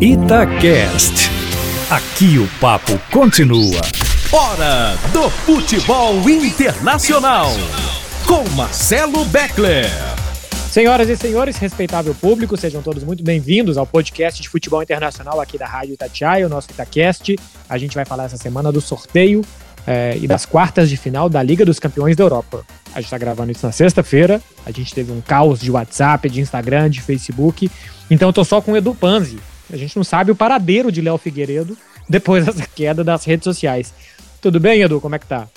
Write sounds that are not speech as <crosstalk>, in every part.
Itacast. Aqui o papo continua. Hora do futebol internacional. Com Marcelo Beckler. Senhoras e senhores, respeitável público, sejam todos muito bem-vindos ao podcast de futebol internacional aqui da Rádio Itatiaia, o nosso Itacast. A gente vai falar essa semana do sorteio é, e das quartas de final da Liga dos Campeões da Europa. A gente está gravando isso na sexta-feira, a gente teve um caos de WhatsApp, de Instagram, de Facebook, então eu tô só com o Edu Panzi, a gente não sabe o paradeiro de Léo Figueiredo depois <laughs> dessa queda das redes sociais. Tudo bem, Edu? Como é que tá?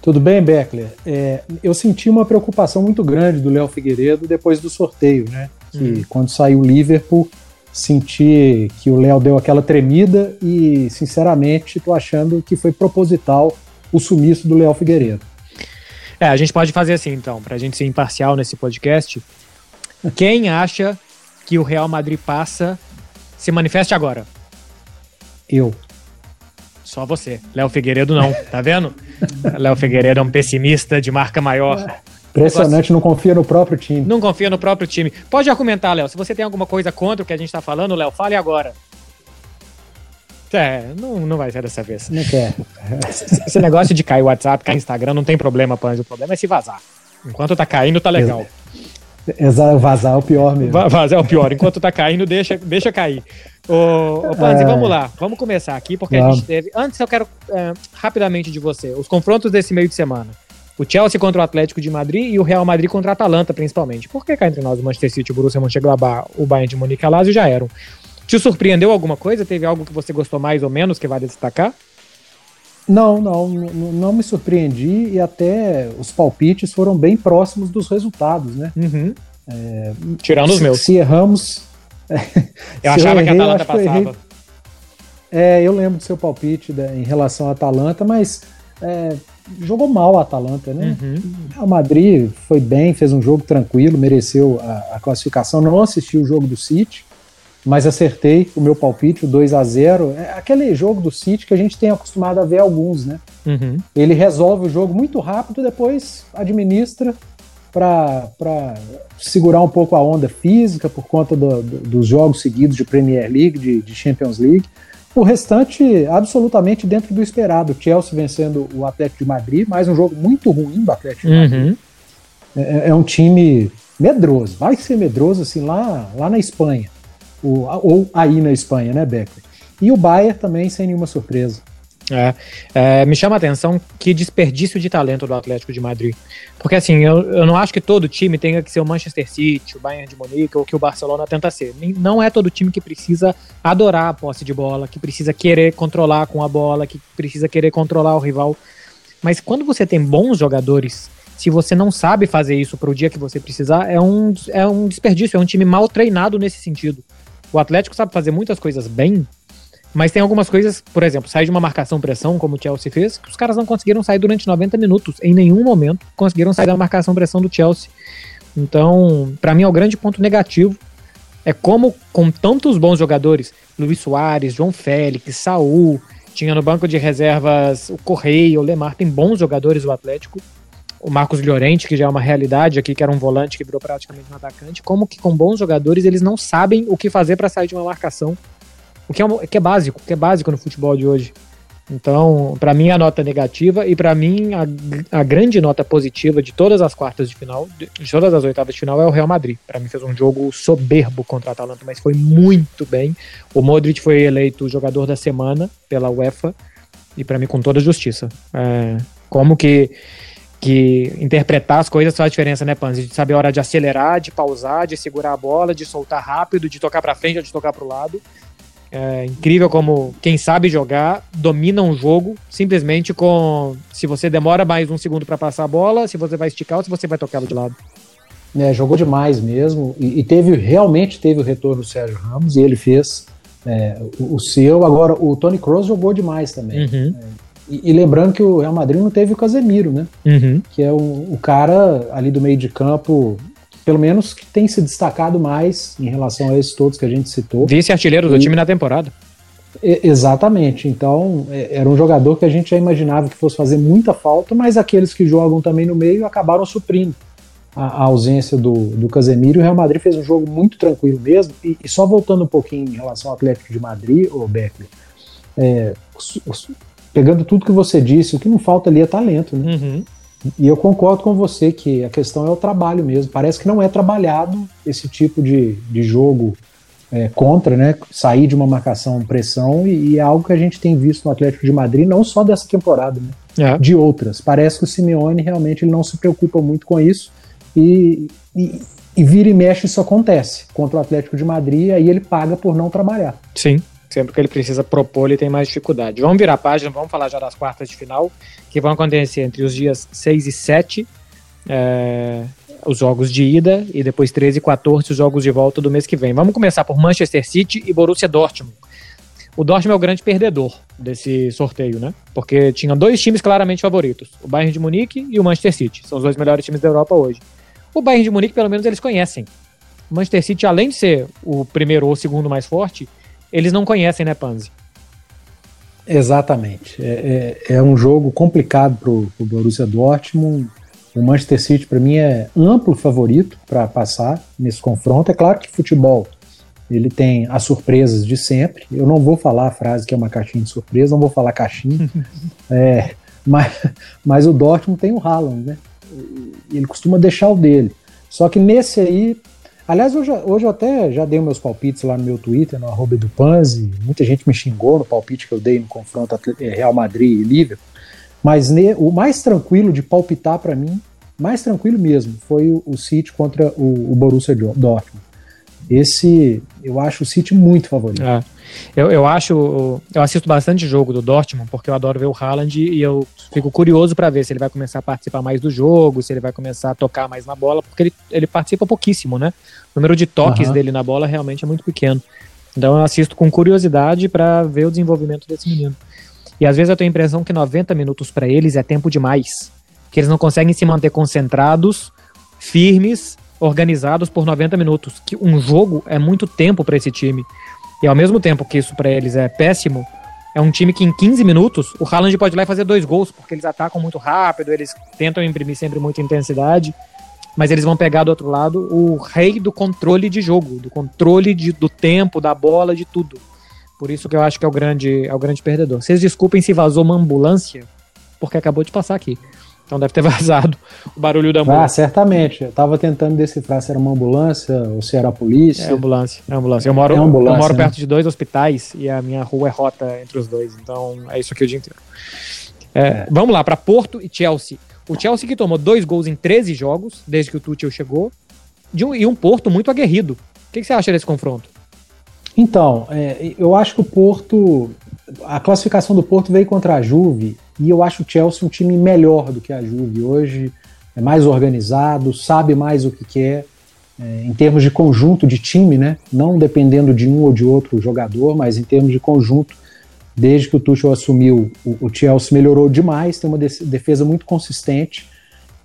Tudo bem, Beckler? É, eu senti uma preocupação muito grande do Léo Figueiredo depois do sorteio, né? Que hum. quando saiu o Liverpool, senti que o Léo deu aquela tremida e, sinceramente, tô achando que foi proposital o sumiço do Léo Figueiredo. É, a gente pode fazer assim, então, pra gente ser imparcial nesse podcast. <laughs> Quem acha que o Real Madrid passa se manifeste agora. Eu. Só você. Léo Figueiredo não, tá vendo? <laughs> Léo Figueiredo é um pessimista de marca maior. Impressionante, não confia no próprio time. Não confia no próprio time. Pode argumentar, Léo. Se você tem alguma coisa contra o que a gente tá falando, Léo, fale agora. É, não, não vai ser dessa vez. Não quer. <laughs> Esse negócio de cair o WhatsApp, cair Instagram, não tem problema, Panz. O problema é se vazar. Enquanto tá caindo, tá legal. Exato, vazar é o pior mesmo. Vazar é o pior. Enquanto tá caindo, deixa, deixa cair. Ô, ô Panzi, é... vamos lá. Vamos começar aqui, porque a gente teve. Antes eu quero é, rapidamente de você. Os confrontos desse meio de semana. O Chelsea contra o Atlético de Madrid e o Real Madrid contra a Atalanta, principalmente. Por que cá entre nós o Manchester City, o Borussia Mönchengladbach, o Bayern de Munique e a Lazio já eram? Te surpreendeu alguma coisa? Teve algo que você gostou mais ou menos que vale destacar? Não, não, não, me surpreendi e até os palpites foram bem próximos dos resultados, né? Uhum. É, Tirando os meus. Se erramos. <laughs> eu achava eu errei, que a Atalanta passava. É, eu lembro do seu palpite né, em relação à Atalanta, mas é, jogou mal a Atalanta, né? Uhum. Madrid foi bem, fez um jogo tranquilo, mereceu a, a classificação. Não assisti o jogo do City mas acertei o meu palpite, o 2 a 0 É aquele jogo do City que a gente tem acostumado a ver alguns, né? Uhum. Ele resolve o jogo muito rápido, depois administra para segurar um pouco a onda física por conta do, do, dos jogos seguidos de Premier League, de, de, Champions League. O restante, absolutamente dentro do esperado. Chelsea vencendo o Atlético de Madrid, mais um jogo muito ruim do Atlético de Madrid. Uhum. É, é um time medroso, vai ser medroso assim lá, lá na Espanha o, ou aí na Espanha, né, Becker? E o Bayern também, sem nenhuma surpresa. É, é, me chama a atenção que desperdício de talento do Atlético de Madrid. Porque assim, eu, eu não acho que todo time tenha que ser o Manchester City, o Bayern de Munique ou que o Barcelona tenta ser. Não é todo time que precisa adorar a posse de bola, que precisa querer controlar com a bola, que precisa querer controlar o rival. Mas quando você tem bons jogadores, se você não sabe fazer isso para o dia que você precisar, é um, é um desperdício, é um time mal treinado nesse sentido. O Atlético sabe fazer muitas coisas bem, mas tem algumas coisas, por exemplo, sair de uma marcação-pressão, como o Chelsea fez, que os caras não conseguiram sair durante 90 minutos. Em nenhum momento conseguiram sair da marcação-pressão do Chelsea. Então, para mim, é o grande ponto negativo. É como, com tantos bons jogadores, Luiz Soares, João Félix, Saul, tinha no banco de reservas o Correia, o Lemar, tem bons jogadores o Atlético o Marcos Llorente, que já é uma realidade aqui, que era um volante que virou praticamente um atacante, como que com bons jogadores eles não sabem o que fazer para sair de uma marcação, o que é, que é básico, que é básico no futebol de hoje. Então, para mim, a nota negativa e para mim, a, a, grande nota positiva de todas as quartas de final, de, todas as oitavas de final, é o Real Madrid. Para mim, fez um jogo soberbo contra a Atalanta, mas foi muito bem. O Modric foi eleito jogador da semana pela UEFA e para mim, com toda justiça. É, como que que interpretar as coisas faz diferença, né, Panzi? De saber a hora de acelerar, de pausar, de segurar a bola, de soltar rápido, de tocar para frente ou de tocar para o lado. É incrível como quem sabe jogar domina um jogo simplesmente com se você demora mais um segundo para passar a bola, se você vai esticar ou se você vai tocar ela de lado. É, jogou demais mesmo e, e, teve realmente teve o retorno do Sérgio Ramos e ele fez é, o, o, seu. Agora o Tony Kroos jogou demais também. Uhum. E, e, lembrando que o Real Madrid não teve o Casemiro, né? Uhum. Que é o, o, cara ali do meio de campo, pelo menos que tem se destacado mais em relação a esses todos que a gente citou. Vice-artilheiro do time na temporada. exatamente. Então, é, era um jogador que a gente já imaginava que fosse fazer muita falta, mas aqueles que jogam também no meio acabaram suprindo. a, a ausência do, do Casemiro. O Real Madrid fez um jogo muito tranquilo mesmo. E, e só voltando um pouquinho em relação ao Atlético de Madrid, o Beckler, é, pegando tudo que você disse, o que não falta ali é talento, né? Uhum. E eu concordo com você que a questão é o trabalho mesmo. Parece que não é trabalhado esse tipo de, de jogo é, contra, né? Sair de uma marcação pressão e, e, é algo que a gente tem visto no Atlético de Madrid, não só dessa temporada, né? É. De outras. Parece que o Simeone realmente ele não se preocupa muito com isso e, e, e vira e mexe isso acontece contra o Atlético de Madrid, aí ele paga por não trabalhar. Sim. Sempre que ele precisa propor, ele tem mais dificuldade. Vamos virar a página, vamos falar já das quartas de final, que vão acontecer entre os dias 6 e 7, é, os jogos de ida, e depois 13 e 14, os jogos de volta do mês que vem. Vamos começar por Manchester City e Borussia Dortmund. O Dortmund é o grande perdedor desse sorteio, né? Porque tinha dois times claramente favoritos, o Bayern de Munique e o Manchester City. São os dois melhores times da Europa hoje. O Bayern de Munique, pelo menos, eles conhecem. O Manchester City, além de ser o primeiro ou segundo mais forte, eles não conhecem, né, Panzi? Exatamente. É, é, é um jogo complicado para o Borussia Dortmund. O Manchester City, para mim, é amplo favorito para passar nesse confronto. É claro que futebol ele tem as surpresas de sempre. Eu não vou falar a frase que é uma caixinha de surpresa, não vou falar caixinha. <laughs> é, mas, mas o Dortmund tem o Haaland, né? Ele costuma deixar o dele. Só que nesse aí, Aliás, hoje, hoje eu até já dei meus palpites lá no meu Twitter, no arroba do Panzi. Muita gente me xingou no palpite que eu dei no confronto eh, Real Madrid e Liverpool. Mas ne, o mais tranquilo de palpitar para mim, mais tranquilo mesmo, foi o, o City contra o, o Borussia Dortmund. Esse, eu acho o City muito favorito. É. Eu, eu acho, eu assisto bastante jogo do Dortmund, porque eu adoro ver o Haaland e eu fico curioso para ver se ele vai começar a participar mais do jogo, se ele vai começar a tocar mais na bola, porque ele, ele participa pouquíssimo, né? O número de toques uhum. dele na bola realmente é muito pequeno. Então eu assisto com curiosidade para ver o desenvolvimento desse menino. E às vezes eu tenho a impressão que 90 minutos para eles é tempo demais, que eles não conseguem se manter concentrados, firmes organizados por 90 minutos. Que um jogo é muito tempo para esse time. E ao mesmo tempo que isso para eles é péssimo, é um time que em 15 minutos o Haaland pode ir lá e fazer dois gols, porque eles atacam muito rápido, eles tentam imprimir sempre muita intensidade, mas eles vão pegar do outro lado o rei do controle de jogo, do controle de, do tempo, da bola, de tudo. Por isso que eu acho que é o grande, é o grande perdedor. Vocês desculpem se vazou uma ambulância, porque acabou de passar aqui. Então deve ter <laughs> vazado o barulho da ah, ambulância. Ah, certamente. Eu estava tentando decifrar se era uma ambulância ou se era a polícia. É ambulância, é ambulância. Eu moro, é ambulância, eu moro né? perto de dois hospitais e a minha rua é rota entre os dois. Então é isso aqui o dia inteiro. É, é. Vamos lá, para Porto e Chelsea. O Chelsea que tomou dois gols em 13 jogos, desde que o Tuchel chegou, um, e um Porto muito aguerrido. O que, que você acha desse confronto? Então, é, eu acho que o Porto. A classificação do Porto veio contra a Juve e eu acho o Chelsea um time melhor do que a Juve hoje, é mais organizado, sabe mais o que quer, é, em termos de conjunto de time, né? Não dependendo de um ou de outro jogador, mas em termos de conjunto. Desde que o Tuchel assumiu, o, o Chelsea melhorou demais, tem uma defesa muito consistente.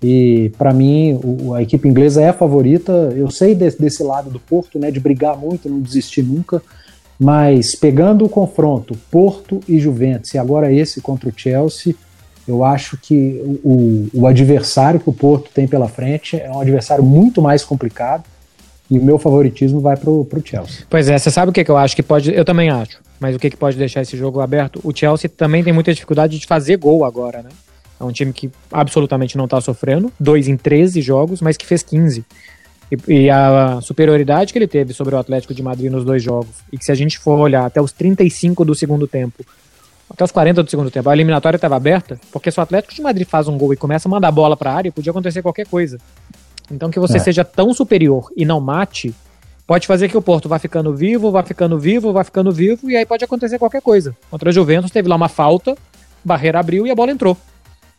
E para mim, o, a equipe inglesa é a favorita. Eu sei desse, desse lado do Porto, né, de brigar muito, não desistir nunca. Mas pegando o confronto Porto e Juventus, e agora esse contra o Chelsea, eu acho que o, o adversário que o Porto tem pela frente é um adversário muito mais complicado. E o meu favoritismo vai pro, pro Chelsea. Pois é, você sabe o que, que eu acho que pode. Eu também acho. Mas o que, que pode deixar esse jogo aberto? O Chelsea também tem muita dificuldade de fazer gol agora, né? É um time que absolutamente não tá sofrendo. Dois em 13 jogos, mas que fez 15. E, e, a superioridade que ele teve sobre o Atlético de Madrid nos dois jogos, e que se a gente for olhar até os 35 do segundo tempo, até os 40 do segundo tempo, a eliminatória estava aberta, porque se o Atlético de Madrid faz um gol e começa a mandar bola para a área, podia acontecer qualquer coisa. Então que você é. seja tão superior e não mate, pode fazer que o Porto vá ficando vivo, vá ficando vivo, vá ficando vivo, e aí pode acontecer qualquer coisa. Contra a Juventus teve lá uma falta, barreira abriu e a bola entrou.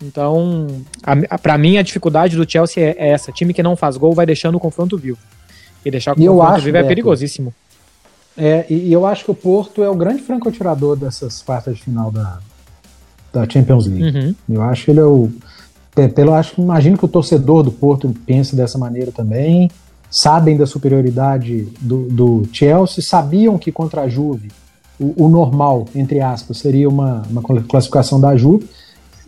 Então, para mim, a dificuldade do Chelsea é, é, essa: time que não faz gol vai deixando o confronto vivo. E deixar o e confronto acho, vivo é perigosíssimo. É, e, eu acho que o Porto é o grande franco-atirador dessas quartas de final da, da Champions League. Uhum. Eu acho que ele é o. Pelo, acho, imagino que o torcedor do Porto pense dessa maneira também. Sabem da superioridade do, do Chelsea, sabiam que contra a Juve o, o normal, entre aspas, seria uma, uma classificação da Juve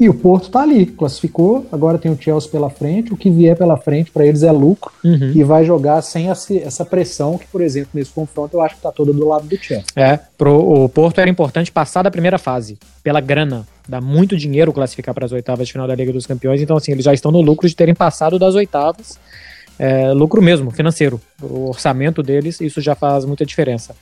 E o Porto tá ali, classificou, agora tem o Chelsea pela frente, o que vier pela frente para eles é lucro Uhum. e vai jogar sem essa, pressão que, por exemplo, nesse confronto eu acho que tá toda do lado do Chelsea. É, pro o Porto era importante passar da primeira fase, pela grana. Dá muito dinheiro classificar para as oitavas de final da Liga dos Campeões, então assim, eles já estão no lucro de terem passado das oitavas. É, lucro mesmo, financeiro. O orçamento deles, isso já faz muita diferença.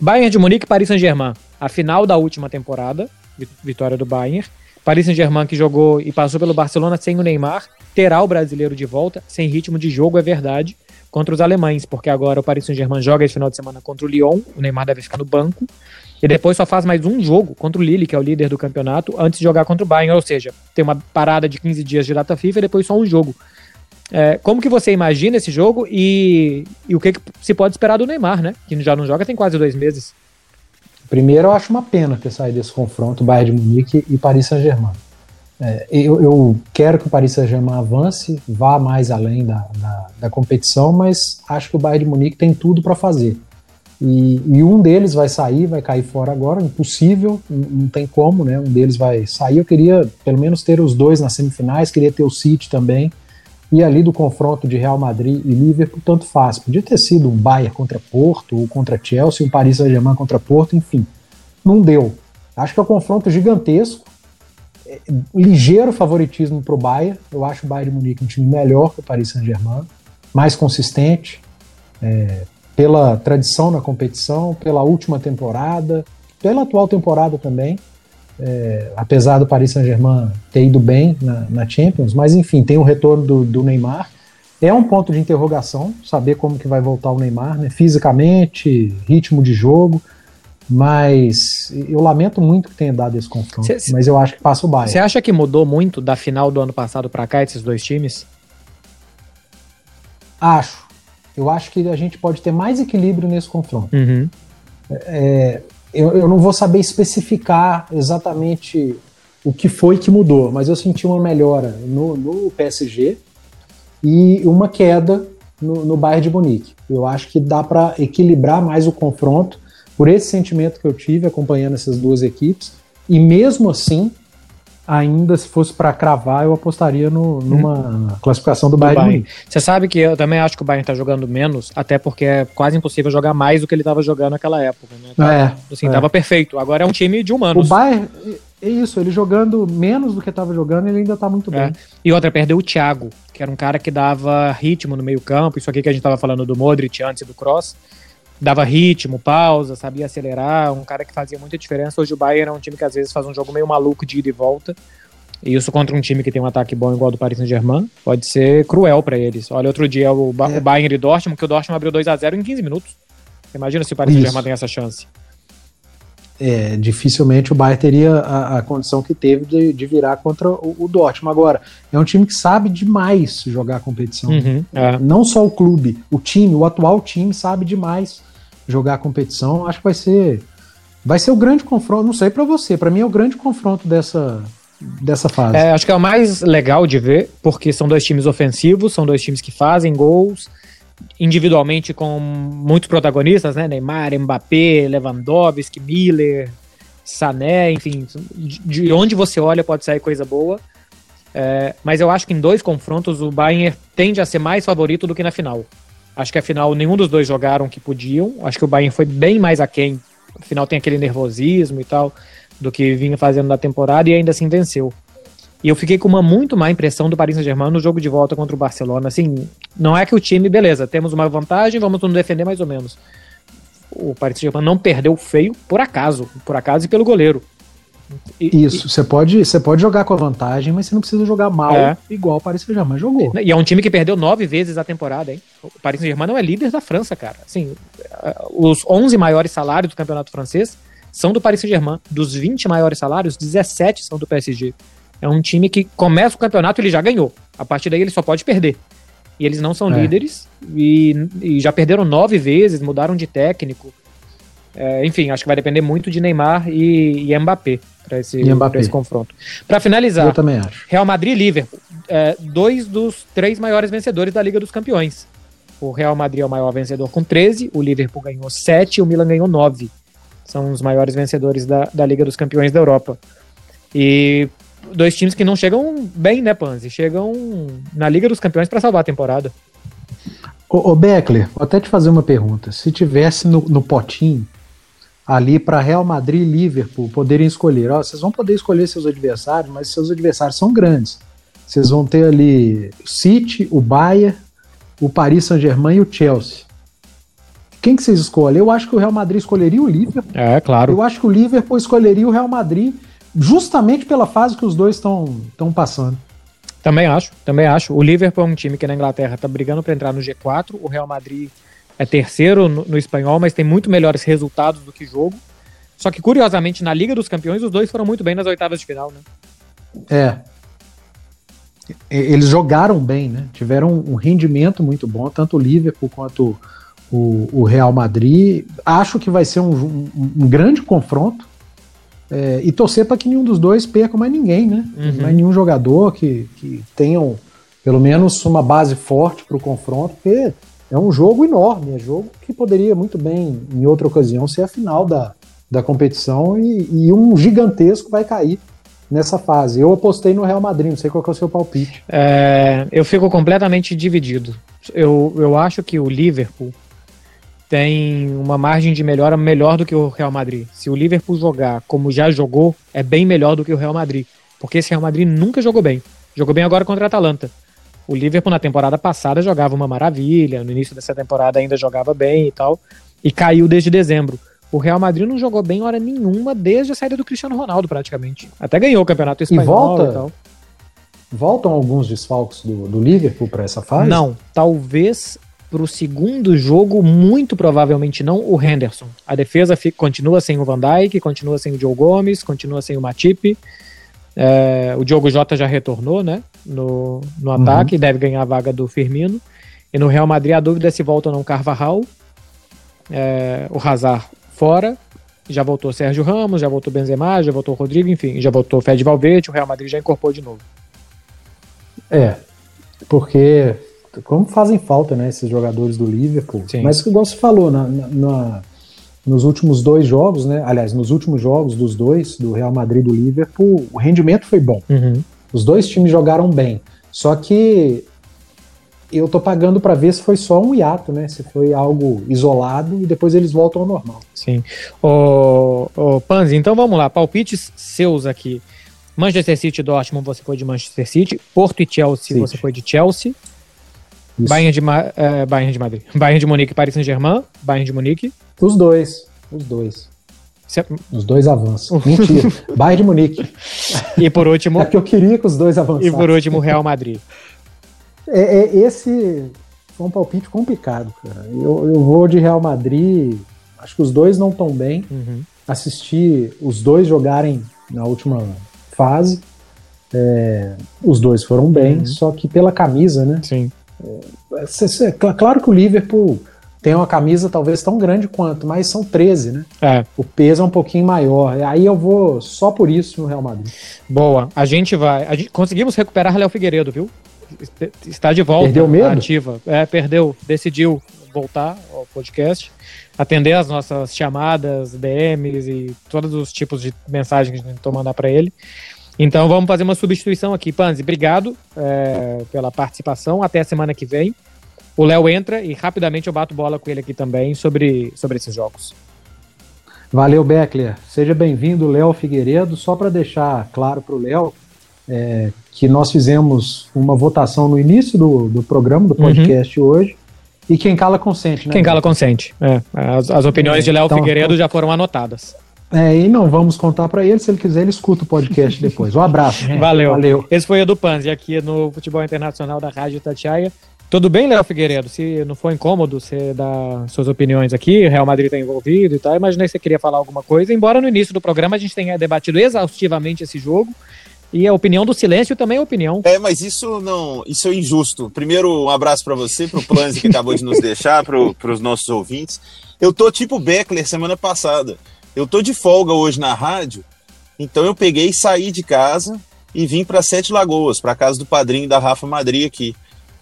Bayern de Munique e Paris Saint-Germain. A final da última temporada, vi- vitória do Bayern. Paris Saint-Germain que jogou e passou pelo Barcelona sem o Neymar, terá o brasileiro de volta, sem ritmo de jogo, é verdade, contra os alemães, porque agora o Paris Saint-Germain joga esse final de semana contra o Lyon, o Neymar deve ficar no banco, e depois só faz mais um jogo contra o Lille, que é o líder do campeonato, antes de jogar contra o Bayern, ou seja, tem uma parada de 15 dias de data FIFA e depois só um jogo. É, como que você imagina esse jogo e, e o que, que se pode esperar do Neymar, né? Que já não joga tem quase dois meses. Primeiro, eu acho uma pena ter saído desse confronto Bayern de Munique e Paris Saint-Germain. É, eu, eu quero que o Paris Saint-Germain avance, vá mais além da, da, da competição, mas acho que o Bayern de Munique tem tudo para fazer. E, e um deles vai sair, vai cair fora agora, impossível, não, tem como, né? Um deles vai sair. Eu queria pelo menos ter os dois nas semifinais, queria ter o City também. E ali do confronto de Real Madrid e Liverpool, tanto faz. Podia ter sido um Bayern contra Porto, ou contra Chelsea, um Paris Saint-Germain contra Porto, enfim. Não deu. Acho que é um confronto gigantesco. É, ligeiro favoritismo para o Bayern. Eu acho o Bayern de Munique um time melhor que o Paris Saint-Germain, mais consistente, é, pela tradição na competição, pela última temporada, pela atual temporada também. É, apesar do Paris Saint-Germain ter ido bem na, na, Champions, mas enfim, tem o retorno do, do, Neymar. É um ponto de interrogação saber como que vai voltar o Neymar, né? fisicamente, ritmo de jogo, mas eu lamento muito que tenha dado esse confronto, cê, mas eu acho que passa o Bayern. Você acha que mudou muito da final do ano passado para cá esses dois times? Acho. Eu acho que a gente pode ter mais equilíbrio nesse confronto. Uhum. É, eu, eu, não vou saber especificar exatamente o que foi que mudou, mas eu senti uma melhora no, no PSG e uma queda no, no Bayern de Munique. Eu acho que dá para equilibrar mais o confronto por esse sentimento que eu tive acompanhando essas duas equipes e mesmo assim ainda se fosse para cravar, eu apostaria no, numa hum. classificação do Bayern. Bayern. Você sabe que eu também acho que o Bayern tá jogando menos, até porque é quase impossível jogar mais do que ele tava jogando naquela época. Né? Tava, é, assim, é. tava perfeito. Agora é um time de humanos. O Bayern, é isso, ele jogando menos do que tava jogando, ele ainda tá muito é. bem. E outra, perdeu o Thiago, que era um cara que dava ritmo no meio campo, isso aqui que a gente tava falando do Modric antes do Cross dava ritmo, pausa, sabia acelerar, um cara que fazia muita diferença. Hoje o Bayern é um time que às vezes faz um jogo meio maluco de ida e volta. E isso contra um time que tem um ataque bom igual do Paris Saint-Germain pode ser cruel para eles. Olha, outro dia o, ba é. o Bayern e Dortmund, que o Dortmund abriu 2 a 0 em 15 minutos. Imagina se o Paris Saint-Germain tem essa chance. É, dificilmente o Bayern teria a, a condição que teve de, de virar contra o, o, Dortmund. Agora, é um time que sabe demais jogar a competição. Uhum, é. Não só o clube, o time, o atual time sabe demais jogar a competição. Acho que vai ser vai ser o grande confronto, não sei para você, para mim é o grande confronto dessa dessa fase. É, acho que é o mais legal de ver, porque são dois times ofensivos, são dois times que fazem gols individualmente com muitos protagonistas, né? Neymar, Mbappé, Lewandowski, Miller, Sané, enfim, de onde você olha pode sair coisa boa. É, mas eu acho que em dois confrontos o Bayern tende a ser mais favorito do que na final. Acho que a final nenhum dos dois jogaram que podiam. Acho que o Bayern foi bem mais aquém. No final tem aquele nervosismo e tal do que vinha fazendo na temporada e ainda assim venceu. E eu fiquei com uma muito má impressão do Paris Saint-Germain no jogo de volta contra o Barcelona. Assim, não é que o time, beleza, temos uma vantagem, vamos nos defender mais ou menos. O Paris Saint-Germain não perdeu feio por acaso, por acaso e pelo goleiro. E, Isso, você pode, você pode jogar com a vantagem, mas você não precisa jogar mal é. igual o Paris Saint-Germain jogou. E é um time que perdeu nove vezes a temporada, hein? O Paris Saint-Germain não é líder da França, cara. Assim, os 11 maiores salários do campeonato francês são do Paris Saint-Germain. Dos 20 maiores salários, 17 são do PSG. É um time que começa o campeonato e ele já ganhou. A partir daí ele só pode perder. E eles não são é. líderes e, e, já perderam nove vezes, mudaram de técnico. É, enfim, acho que vai depender muito de Neymar e, e Mbappé para esse, esse confronto. Para finalizar, Eu também acho. Real Madrid e Liverpool, é, dois dos três maiores vencedores da Liga dos Campeões. O Real Madrid é o maior vencedor com 13, o Liverpool ganhou 7 e o Milan ganhou 9. São os maiores vencedores da, da Liga dos Campeões da Europa. E dois times que não chegam bem, né, Panzi? Chegam na Liga dos Campeões para salvar a temporada. Ô, ô Beckler, vou até te fazer uma pergunta. Se tivesse no, no potinho ali para Real Madrid e Liverpool poderem escolher, ó, vocês vão poder escolher seus adversários, mas seus adversários são grandes. Vocês vão ter ali o City, o Bayern, o Paris Saint-Germain e o Chelsea. Quem que vocês escolhem? Eu acho que o Real Madrid escolheria o Liverpool. É, claro. Eu acho que o Liverpool escolheria o Real Madrid justamente pela fase que os dois estão passando. Também acho, também acho. O Liverpool é um time que na Inglaterra está brigando para entrar no G4. O Real Madrid é terceiro no, no, espanhol, mas tem muito melhores resultados do que jogo. Só que, curiosamente, na Liga dos Campeões, os dois foram muito bem nas oitavas de final, né? É. Eles jogaram bem, né? Tiveram um rendimento muito bom, tanto o Liverpool quanto o, o Real Madrid. Acho que vai ser um, um, um grande confronto. É, e torcer para que nenhum dos dois perca mais ninguém, né? Uhum. Mais nenhum jogador que, que tenham pelo menos uma base forte para o confronto, porque é um jogo enorme, é jogo que poderia muito bem, em outra ocasião, ser a final da, da competição e, e um gigantesco vai cair nessa fase. Eu apostei no Real Madrid, não sei qual é o seu palpite. É, eu fico completamente dividido. Eu, eu acho que o Liverpool tem uma margem de melhora melhor do que o Real Madrid. Se o Liverpool jogar como já jogou, é bem melhor do que o Real Madrid. Porque esse Real Madrid nunca jogou bem. Jogou bem agora contra a Atalanta. O Liverpool na temporada passada jogava uma maravilha, no início dessa temporada ainda jogava bem e tal, e caiu desde dezembro. O Real Madrid não jogou bem hora nenhuma desde a saída do Cristiano Ronaldo, praticamente. Até ganhou o campeonato espanhol e, volta, e tal. Voltam alguns desfalques do, do Liverpool para essa fase? Não, talvez para o segundo jogo, muito provavelmente não, o Henderson. A defesa fica, continua sem o Van Dijk, continua sem o Joe Gomes, continua sem o Matip. É, o Diogo Jota já retornou, né? No, no uhum. ataque, deve ganhar a vaga do Firmino. E no Real Madrid a dúvida é se volta ou não Carvajal. É, o Hazard fora. Já voltou Sérgio Ramos, já voltou Benzema, já voltou Rodrigo, enfim, já voltou Fed Valverde, o Real Madrid já incorporou de novo. É, porque como fazem falta, né, esses jogadores do Liverpool. Sim. Mas igual você falou, na, na, nos últimos dois jogos, né, aliás, nos últimos jogos dos dois, do Real Madrid e do Liverpool, o rendimento foi bom. Uhum. Os dois times jogaram bem. Só que eu tô pagando para ver se foi só um hiato, né? Se foi algo isolado e depois eles voltam ao normal. Sim. Ô, ô Panzi, então vamos lá. Palpites seus aqui. Manchester City e Dortmund, você foi de Manchester City. Porto e Chelsea, City. você foi de Chelsea. Bayern de, é, Bayern de Madrid. <laughs> Bayern de Munique e Paris Saint-Germain. Bayern de Munique. Os dois. Os dois. É- os dois avançam. <laughs> Mentira. Bayern de Munique. E por último. É que eu queria que os dois avançassem. E por último, Real Madrid. É, é, esse foi um palpite complicado, cara. Eu, eu vou de Real Madrid. Acho que os dois não estão bem. Uhum. Assisti os dois jogarem na última fase. É, os dois foram bem, uhum. só que pela camisa, né? Sim. É, é, claro que o Liverpool tem uma camisa talvez tão grande quanto, mas são 13, né? É. O peso é um pouquinho maior. Aí eu vou só por isso no Real Madrid. Boa. A gente vai. A gente, conseguimos recuperar Léo Figueiredo, viu? Está de volta. Perdeu mesmo? Ativa. É, perdeu. Decidiu voltar ao podcast, atender as nossas chamadas, DMs e todos os tipos de mensagens que a gente tentou mandar para ele. Então vamos fazer uma substituição aqui. Panzi, obrigado é, pela participação. Até a semana que vem. O Léo entra e rapidamente eu bato bola com ele aqui também sobre, sobre esses jogos. Valeu, Beckler. Seja bem-vindo, Léo Figueiredo. Só para deixar claro para o Léo é, que nós fizemos uma votação no início do, do programa, do podcast uhum. hoje. E quem cala consente, né? Quem cala consente. É, as, as opiniões é, de Léo então, Figueiredo já foram anotadas. É, e não vamos contar para ele, se ele quiser, ele escuta o podcast <laughs> depois. Um abraço. Gente. Valeu. Valeu. Esse foi o Edu Panzi aqui no Futebol Internacional da Rádio Tatiaia. Tudo bem, Léo Figueiredo? Se não for incômodo você dar suas opiniões aqui, o Real Madrid está envolvido e tal, imaginei que você queria falar alguma coisa, embora no início do programa a gente tenha debatido exaustivamente esse jogo, e a opinião do silêncio também é opinião. É, mas isso não, isso é injusto. Primeiro, um abraço para você, para o Planzi que acabou de nos <laughs> deixar, para os nossos ouvintes. Eu tô tipo Beckler semana passada. Eu tô de folga hoje na rádio, então eu peguei e saí de casa e vim para Sete Lagoas, para casa do padrinho da Rafa Madri aqui.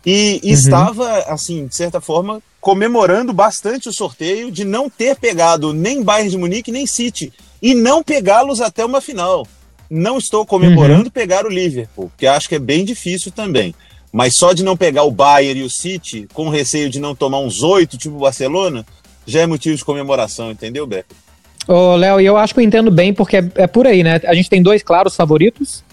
E, e uhum. estava, assim, de certa forma, comemorando bastante o sorteio de não ter pegado nem Bayern de Munique nem City e não pegá-los até uma final. Não estou comemorando uhum. pegar o Liverpool, que acho que é bem difícil também. Mas só de não pegar o Bayern e o City, com receio de não tomar uns oito, tipo o Barcelona, já é motivo de comemoração, entendeu, Beto? Ô, Léo, e eu acho que eu entendo bem, porque é, é, por aí, né? A gente tem dois claros favoritos,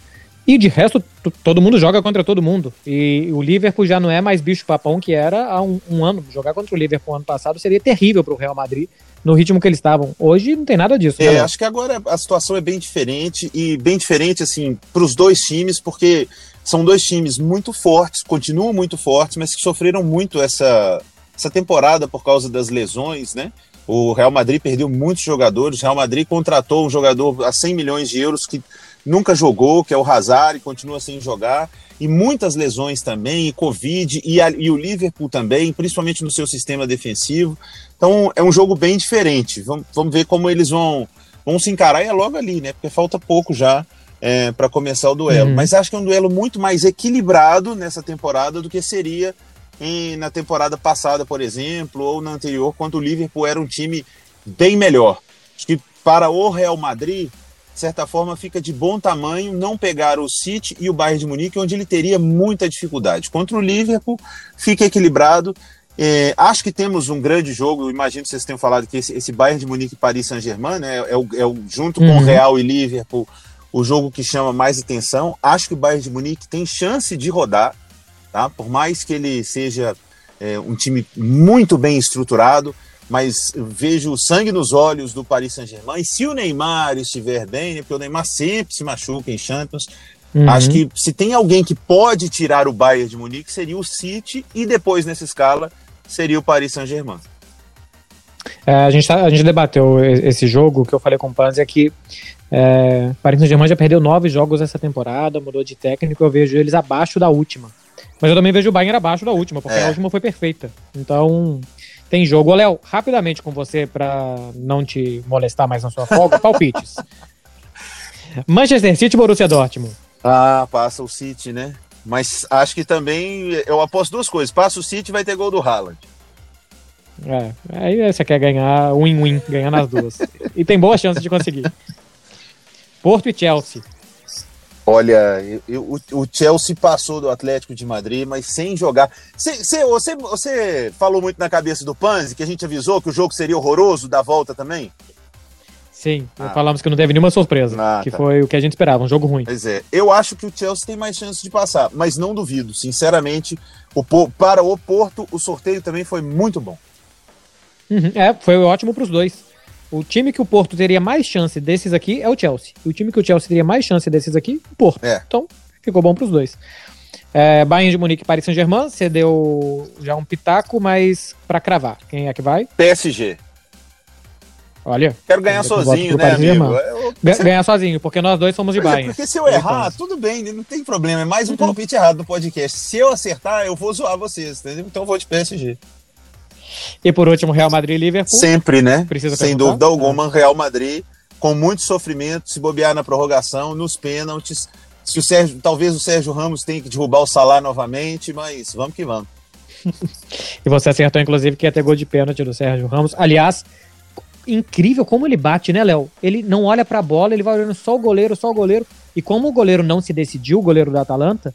e de resto, todo mundo joga contra todo mundo. E o Liverpool já não é mais bicho-papão que era há um, um, ano. Jogar contra o Liverpool ano passado seria terrível para o Real Madrid, no ritmo que eles estavam. Hoje não tem nada disso. Né, é, acho que agora a situação é bem diferente, e bem diferente, assim, para os dois times, porque são dois times muito fortes, continuam muito fortes, mas que sofreram muito essa, essa temporada por causa das lesões, né? O Real Madrid perdeu muitos jogadores. O Real Madrid contratou um jogador a 100 milhões de euros que nunca jogou, que é o Hazard, e continua sem jogar. E muitas lesões também, e Covid, e, a, e o Liverpool também, principalmente no seu sistema defensivo. Então é um jogo bem diferente. Vamos, vamos ver como eles vão, vão se encarar. E é logo ali, né? Porque falta pouco já é, para começar o duelo. Uhum. Mas acho que é um duelo muito mais equilibrado nessa temporada do que seria em, na temporada passada, por exemplo, ou na anterior, quando o Liverpool era um time bem melhor. Acho que para o Real Madrid, de certa forma, fica de bom tamanho não pegar o City e o Bayern de Munique, onde ele teria muita dificuldade. Contra o Liverpool, fica equilibrado. É, acho que temos um grande jogo. Imagino que vocês tenham falado que esse, esse Bayern de Munique e Paris Saint-Germain, né, é, o, é o, junto uhum. com o Real e Liverpool, o jogo que chama mais atenção. Acho que o Bayern de Munique tem chance de rodar, tá? Por mais que ele seja é, um time muito bem estruturado, mas vejo o sangue nos olhos do Paris Saint-Germain. E se o Neymar estiver bem, né, porque o Neymar sempre se machuca em Champions, uhum. acho que se tem alguém que pode tirar o Bayern de Munique, seria o City, e depois nessa escala seria o Paris Saint-Germain. É, a, gente tá, a gente debateu esse jogo, que eu falei com o Panzi, é que é, Paris Saint-Germain já perdeu nove jogos essa temporada, mudou de técnico, eu vejo eles abaixo da última. Mas eu também vejo o Bayern abaixo da última, porque é. a última foi perfeita. Então, tem jogo. Ô, Léo, rapidamente com você, para não te molestar mais na sua folga, <laughs> palpites. Manchester City e Borussia Dortmund. Ah, passa o City, né? Mas acho que também, eu aposto duas coisas. Passa o City vai ter gol do Haaland. É, aí você quer ganhar win-win, ganhar nas duas. e tem boa chance de conseguir. <laughs> Porto e Chelsea. Olha, eu, eu, o Chelsea passou do Atlético de Madrid, mas sem jogar. Cê, cê, você, você falou muito na cabeça do Panzi, que a gente avisou que o jogo seria horroroso da volta também? Sim, ah. falamos que não teve nenhuma surpresa, ah, que tá. foi o que a gente esperava, um jogo ruim. Pois é, eu acho que o Chelsea tem mais chances de passar, mas não duvido, sinceramente, o, para o Porto, o sorteio também foi muito bom. Uhum, é, foi ótimo para os dois. O time que o Porto teria mais chance desses aqui é o Chelsea. E o time que o Chelsea teria mais chance desses aqui, o Porto. É. Então, ficou bom para os dois. É, Bayern de Munique e Paris Saint-Germain, você deu já um pitaco, mas para cravar, quem é que vai? PSG. Olha. Quero ganhar sozinho, né, amigo? Eu, Ganhar sozinho, porque nós dois somos de Bayern. É, porque se eu errar, tudo bem, não tem problema. É mais um uhum. palpite errado no podcast. Se eu acertar, eu vou zoar vocês, entendeu? Então eu vou de PSG. E por último, Real Madrid e Liverpool. Sempre, né? Precisa Sem perguntar? dúvida alguma. Real Madrid com muito sofrimento, se bobear na prorrogação, nos pênaltis. Se o Sérgio, talvez o Sérgio Ramos tenha que derrubar o Salah novamente, mas vamos que vamos. <laughs> e você acertou, inclusive, que ia ter gol de pênalti do Sérgio Ramos. Aliás, incrível como ele bate, né, Léo? Ele não olha para a bola, ele vai olhando só o goleiro, só o goleiro. E como o goleiro não se decidiu, o goleiro da Atalanta,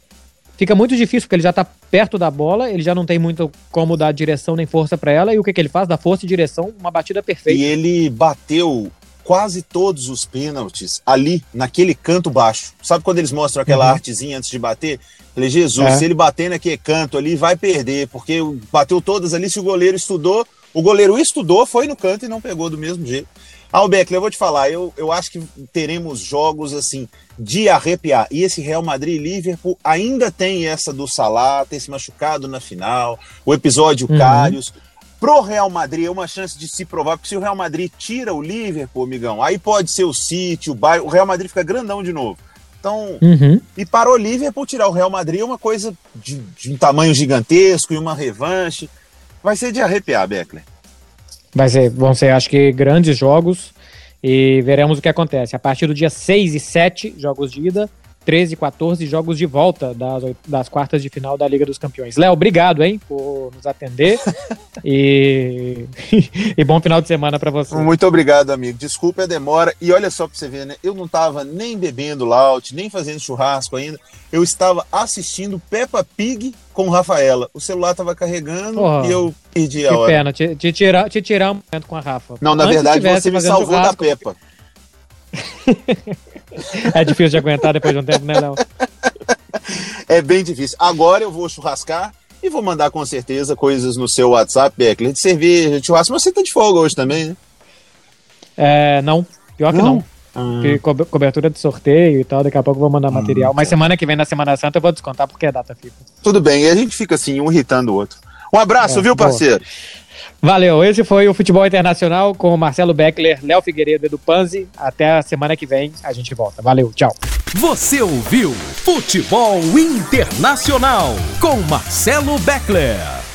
fica muito difícil, porque ele já tá perto da bola, ele já não tem muito como dar direção nem força para ela, e o que, que ele faz? Dá força e direção, uma batida perfeita. E ele bateu quase todos os pênaltis ali, naquele canto baixo. Sabe quando eles mostram aquela uhum. artezinha antes de bater? Falei, Jesus, é. se ele bater naquele canto ali, vai perder, porque bateu todas ali, se o goleiro estudou, o goleiro estudou, foi no canto e não pegou do mesmo jeito. Ah, Beckler, eu vou te falar, eu, eu acho que teremos jogos assim de arrepiar. E esse Real Madrid e Liverpool ainda tem essa do Salah ter se machucado na final, o episódio uhum. Cários. Pro Real Madrid é uma chance de se provar, porque se o Real Madrid tira o Liverpool, amigão, aí pode ser o City, o Bayern, o Real Madrid fica grandão de novo. Então, uhum. e para o Liverpool tirar o Real Madrid é uma coisa de, de um tamanho gigantesco e uma revanche. Vai ser de arrepiar, Beckler. Vai ser, vão ser, acho que, grandes jogos e veremos o que acontece. A partir do dia 6 e 7, jogos de ida, 13 e 14 jogos de volta das, das quartas de final da Liga dos Campeões. Léo, obrigado, hein, por nos atender <laughs> e, <laughs> e bom final de semana para você. Muito obrigado, amigo. Desculpa a demora. E olha só para você ver, né? Eu não estava nem bebendo laut, nem fazendo churrasco ainda. Eu estava assistindo Peppa Pig com Rafaela. O celular estava carregando Porra, e eu perdi a que hora. Que pena, te, te, tirar, te tirar um momento com a Rafa. Não, na Antes verdade, você me salvou da Peppa. <laughs> é difícil de aguentar depois de um tempo, né, Léo? É bem difícil. Agora eu vou churrascar e vou mandar com certeza coisas no seu WhatsApp, Beckler, de cerveja, de churrasco. Mas você tá de folga hoje também, né? É, não. Pior que não. não. Ah. cobertura de sorteio e tal, daqui a pouco eu vou mandar ah, material. Mas tá. semana que vem, na Semana Santa, eu vou descontar porque é data FIFA. Tudo bem, e a gente fica assim, um irritando o outro. Um abraço, é, viu, parceiro? Boa. Valeu, esse foi o Futebol Internacional com Marcelo Beckler, Léo Figueiredo e Edu Panzi. Até a semana que vem a gente volta. Valeu, tchau. Você ouviu Futebol Internacional com Marcelo Beckler.